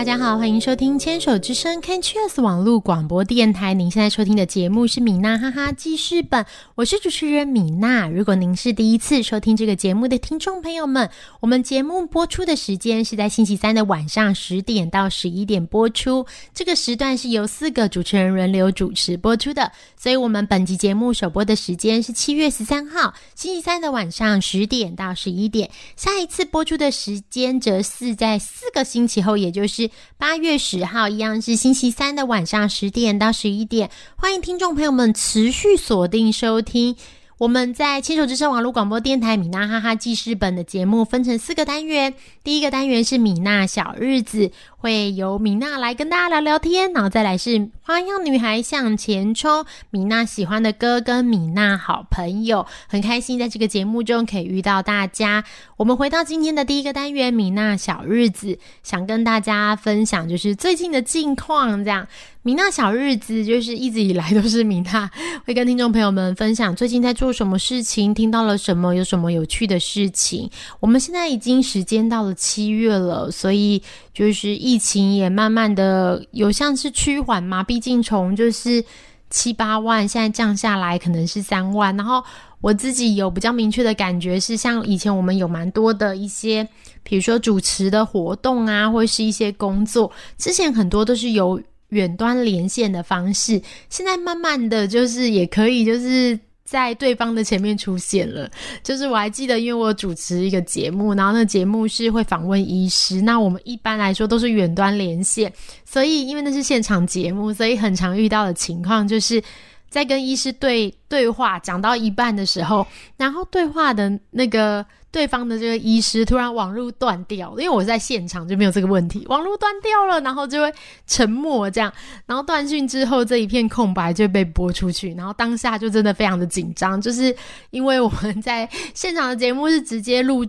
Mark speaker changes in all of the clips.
Speaker 1: 大家好，欢迎收听牵手之声 Can Cheers 网络广播电台。您现在收听的节目是米娜哈哈记事本，我是主持人米娜。如果您是第一次收听这个节目的听众朋友们，我们节目播出的时间是在星期三的晚上十点到十一点播出，这个时段是由四个主持人轮流主持播出的。所以，我们本集节目首播的时间是七月十三号星期三的晚上十点到十一点，下一次播出的时间则是在四个星期后，也就是八月十号，一样是星期三的晚上十点到十一点。欢迎听众朋友们持续锁定收听。我们在牵手之声网络广播电台米娜哈哈记事本的节目分成四个单元，第一个单元是米娜小日子，会由米娜来跟大家聊聊天，然后再来是花样女孩向前冲，米娜喜欢的歌跟米娜好朋友，很开心在这个节目中可以遇到大家。我们回到今天的第一个单元米娜小日子，想跟大家分享就是最近的近况，这样。米娜小日子就是一直以来都是米娜会跟听众朋友们分享最近在做什么事情，听到了什么，有什么有趣的事情。我们现在已经时间到了七月了，所以就是疫情也慢慢的有像是趋缓嘛，毕竟从就是七八万现在降下来，可能是三万。然后我自己有比较明确的感觉是，像以前我们有蛮多的一些，比如说主持的活动啊，或是一些工作，之前很多都是由远端连线的方式，现在慢慢的就是也可以，就是在对方的前面出现了。就是我还记得，因为我主持一个节目，然后那节目是会访问医师，那我们一般来说都是远端连线，所以因为那是现场节目，所以很常遇到的情况就是在跟医师对对话讲到一半的时候，然后对话的那个。对方的这个医师突然网络断掉，因为我在现场就没有这个问题，网络断掉了，然后就会沉默这样，然后断讯之后这一片空白就被播出去，然后当下就真的非常的紧张，就是因为我们在现场的节目是直接录。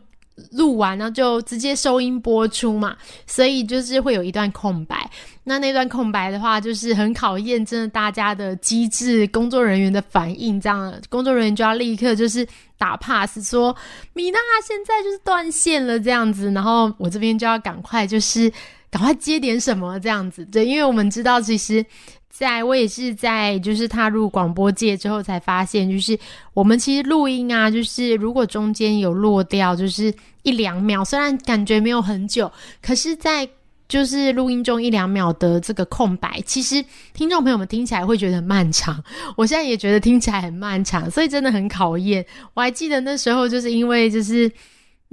Speaker 1: 录完然后就直接收音播出嘛，所以就是会有一段空白。那那段空白的话，就是很考验真的大家的机智，工作人员的反应。这样，工作人员就要立刻就是打 pass，说米娜现在就是断线了这样子。然后我这边就要赶快就是赶快接点什么这样子。对，因为我们知道其实。在我也是在就是踏入广播界之后才发现，就是我们其实录音啊，就是如果中间有落掉，就是一两秒，虽然感觉没有很久，可是，在就是录音中一两秒的这个空白，其实听众朋友们听起来会觉得很漫长。我现在也觉得听起来很漫长，所以真的很考验。我还记得那时候就是因为就是。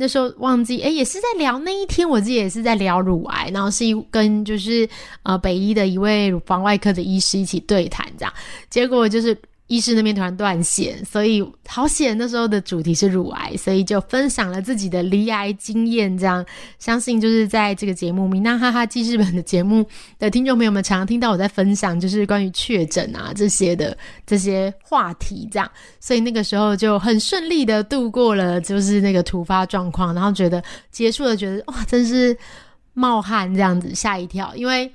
Speaker 1: 那时候忘记，哎，也是在聊那一天，我自己也是在聊乳癌，然后是一跟就是呃北医的一位乳房外科的医师一起对谈，这样，结果就是。医师那边突然断线，所以好险那时候的主题是乳癌，所以就分享了自己的离癌经验。这样相信就是在这个节目《米娜哈哈记事本》的节目的听众朋友们，常常听到我在分享，就是关于确诊啊这些的这些话题。这样，所以那个时候就很顺利的度过了，就是那个突发状况，然后觉得结束了，觉得哇，真是冒汗这样子，吓一跳。因为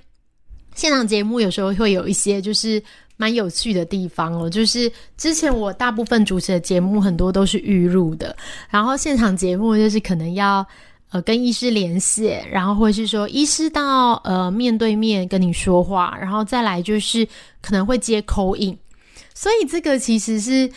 Speaker 1: 现场节目有时候会有一些就是。蛮有趣的地方哦，就是之前我大部分主持的节目很多都是预录的，然后现场节目就是可能要呃跟医师连线，然后或是说医师到呃面对面跟你说话，然后再来就是可能会接口音，所以这个其实是。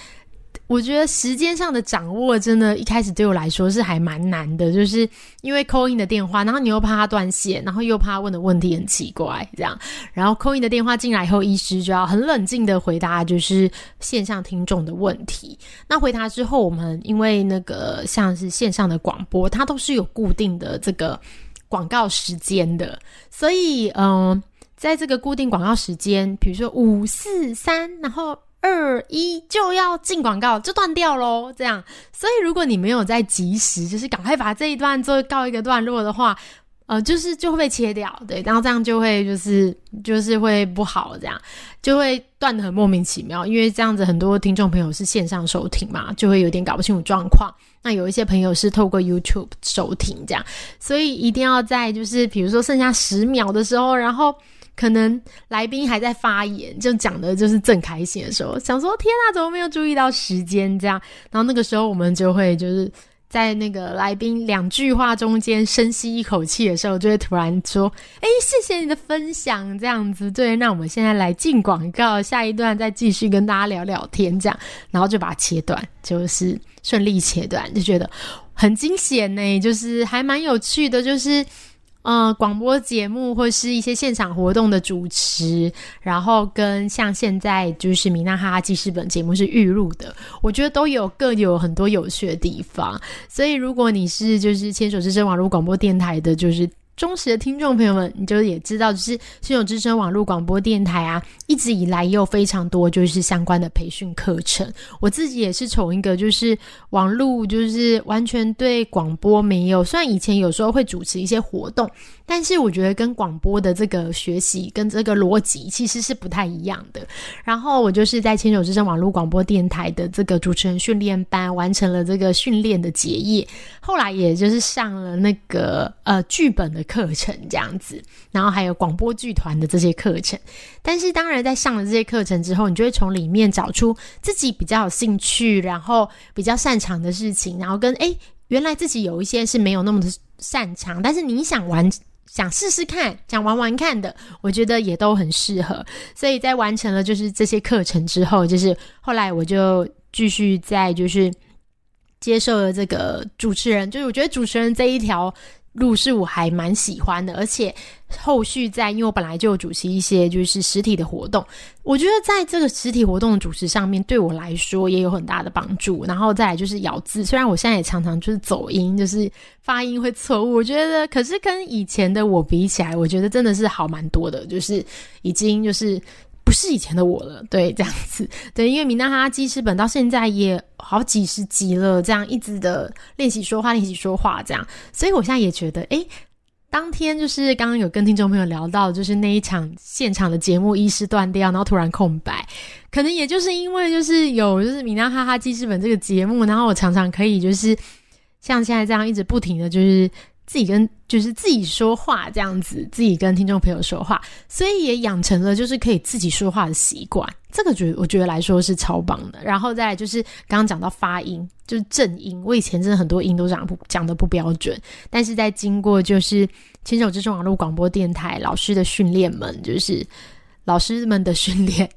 Speaker 1: 我觉得时间上的掌握，真的，一开始对我来说是还蛮难的，就是因为 Coin 的电话，然后你又怕他断线，然后又怕问的问题很奇怪，这样，然后 Coin 的电话进来以后，医师就要很冷静的回答，就是线上听众的问题。那回答之后，我们因为那个像是线上的广播，它都是有固定的这个广告时间的，所以，嗯，在这个固定广告时间，比如说五四三，然后。二一就要进广告，就断掉喽。这样，所以如果你没有在及时，就是赶快把这一段做告一个段落的话，呃，就是就会被切掉，对，然后这样就会就是就是会不好，这样就会断的很莫名其妙。因为这样子很多听众朋友是线上收听嘛，就会有点搞不清楚状况。那有一些朋友是透过 YouTube 收听，这样，所以一定要在就是比如说剩下十秒的时候，然后。可能来宾还在发言，就讲的就是正开心的时候，想说天啊，怎么没有注意到时间？这样，然后那个时候我们就会就是在那个来宾两句话中间深吸一口气的时候，就会突然说：“哎，谢谢你的分享。”这样子，对，那我们现在来进广告，下一段再继续跟大家聊聊天，这样，然后就把它切断，就是顺利切断，就觉得很惊险呢，就是还蛮有趣的，就是。呃，广播节目或是一些现场活动的主持，然后跟像现在就是米娜哈哈记事本节目是预录的，我觉得都有各有很多有趣的地方。所以如果你是就是牵手之声网络广播电台的，就是。忠实的听众朋友们，你就也知道，就是新手之声网络广播电台啊，一直以来也有非常多就是相关的培训课程。我自己也是从一个就是网络，就是完全对广播没有，虽然以前有时候会主持一些活动。但是我觉得跟广播的这个学习跟这个逻辑其实是不太一样的。然后我就是在牵手之声网络广播电台的这个主持人训练班完成了这个训练的结业，后来也就是上了那个呃剧本的课程这样子，然后还有广播剧团的这些课程。但是当然在上了这些课程之后，你就会从里面找出自己比较有兴趣，然后比较擅长的事情，然后跟哎原来自己有一些是没有那么的擅长，但是你想玩。想试试看，想玩玩看的，我觉得也都很适合。所以在完成了就是这些课程之后，就是后来我就继续在就是接受了这个主持人，就是我觉得主持人这一条。路是我还蛮喜欢的，而且后续在，因为我本来就有主持一些就是实体的活动，我觉得在这个实体活动的主持上面，对我来说也有很大的帮助。然后再来就是咬字，虽然我现在也常常就是走音，就是发音会错误，我觉得可是跟以前的我比起来，我觉得真的是好蛮多的，就是已经就是。不是以前的我了，对，这样子，对，因为米娜哈哈记事本到现在也好几十集了，这样一直的练习说话，练习说话，这样，所以我现在也觉得，哎，当天就是刚刚有跟听众朋友聊到，就是那一场现场的节目，一时断掉，然后突然空白，可能也就是因为就是有就是米娜哈哈记事本这个节目，然后我常常可以就是像现在这样一直不停的就是。自己跟就是自己说话这样子，自己跟听众朋友说话，所以也养成了就是可以自己说话的习惯。这个觉我觉得来说是超棒的。然后再来就是刚刚讲到发音，就是正音，我以前真的很多音都讲不讲的不标准，但是在经过就是牵手之声网络广播电台老师的训练们，就是老师们的训练，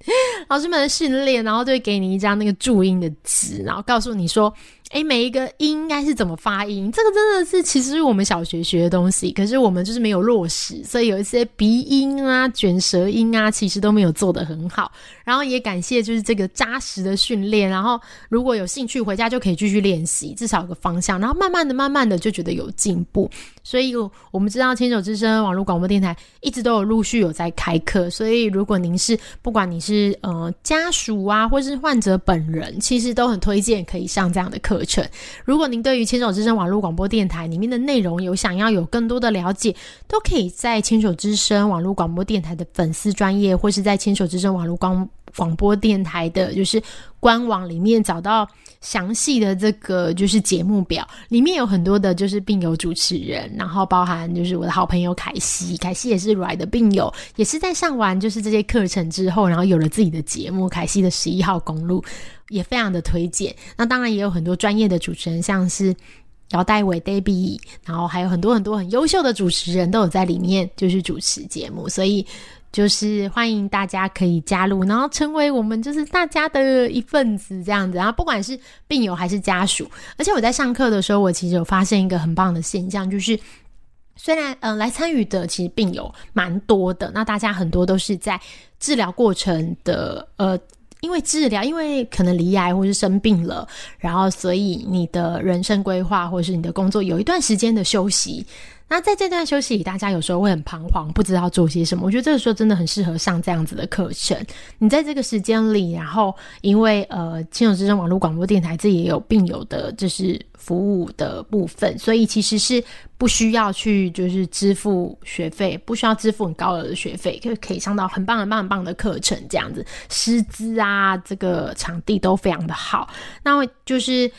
Speaker 1: 老师们的训练，然后就会给你一张那个注音的纸，然后告诉你说。哎，每一个音应该是怎么发音？这个真的是其实是我们小学学的东西，可是我们就是没有落实，所以有一些鼻音啊、卷舌音啊，其实都没有做得很好。然后也感谢就是这个扎实的训练，然后如果有兴趣回家就可以继续练习，至少有个方向。然后慢慢的、慢慢的就觉得有进步。所以我们知道牵手之声网络广播电台一直都有陆续有在开课，所以如果您是不管你是呃家属啊，或是患者本人，其实都很推荐可以上这样的课。程，如果您对于牵手之声网络广播电台里面的内容有想要有更多的了解，都可以在牵手之声网络广播电台的粉丝专业，或是在牵手之声网络广广播电台的，就是官网里面找到详细的这个就是节目表，里面有很多的就是病友主持人，然后包含就是我的好朋友凯西，凯西也是软的病友，也是在上完就是这些课程之后，然后有了自己的节目，凯西的十一号公路。也非常的推荐。那当然也有很多专业的主持人，像是姚代伟、Debbie，然后还有很多很多很优秀的主持人都有在里面，就是主持节目。所以就是欢迎大家可以加入，然后成为我们就是大家的一份子这样子。然后不管是病友还是家属，而且我在上课的时候，我其实有发现一个很棒的现象，就是虽然嗯来参与的其实病友蛮多的，那大家很多都是在治疗过程的呃。因为治疗，因为可能离癌或是生病了，然后所以你的人生规划或是你的工作有一段时间的休息。那在这段休息，大家有时候会很彷徨，不知道做些什么。我觉得这个时候真的很适合上这样子的课程。你在这个时间里，然后因为呃，亲友之声网络广播电台这也有病友的，就是服务的部分，所以其实是不需要去就是支付学费，不需要支付很高额的学费，就可以上到很棒很棒很棒的课程。这样子师资啊，这个场地都非常的好。那就是。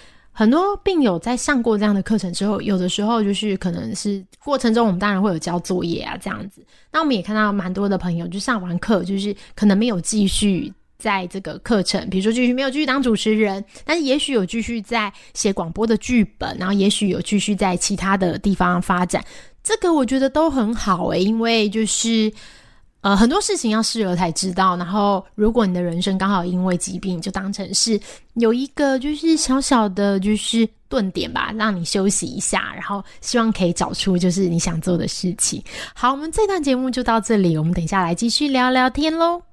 Speaker 1: 很多病友在上过这样的课程之后，有的时候就是可能是过程中，我们当然会有交作业啊这样子。那我们也看到蛮多的朋友，就上完课就是可能没有继续在这个课程，比如说继续没有继续当主持人，但是也许有继续在写广播的剧本，然后也许有继续在其他的地方发展，这个我觉得都很好诶，因为就是呃很多事情要试了才知道。然后如果你的人生刚好因为疾病，就当成是有一个就是小小的就是顿点吧，让你休息一下，然后希望可以找出就是你想做的事情。好，我们这段节目就到这里，我们等下来继续聊聊天喽。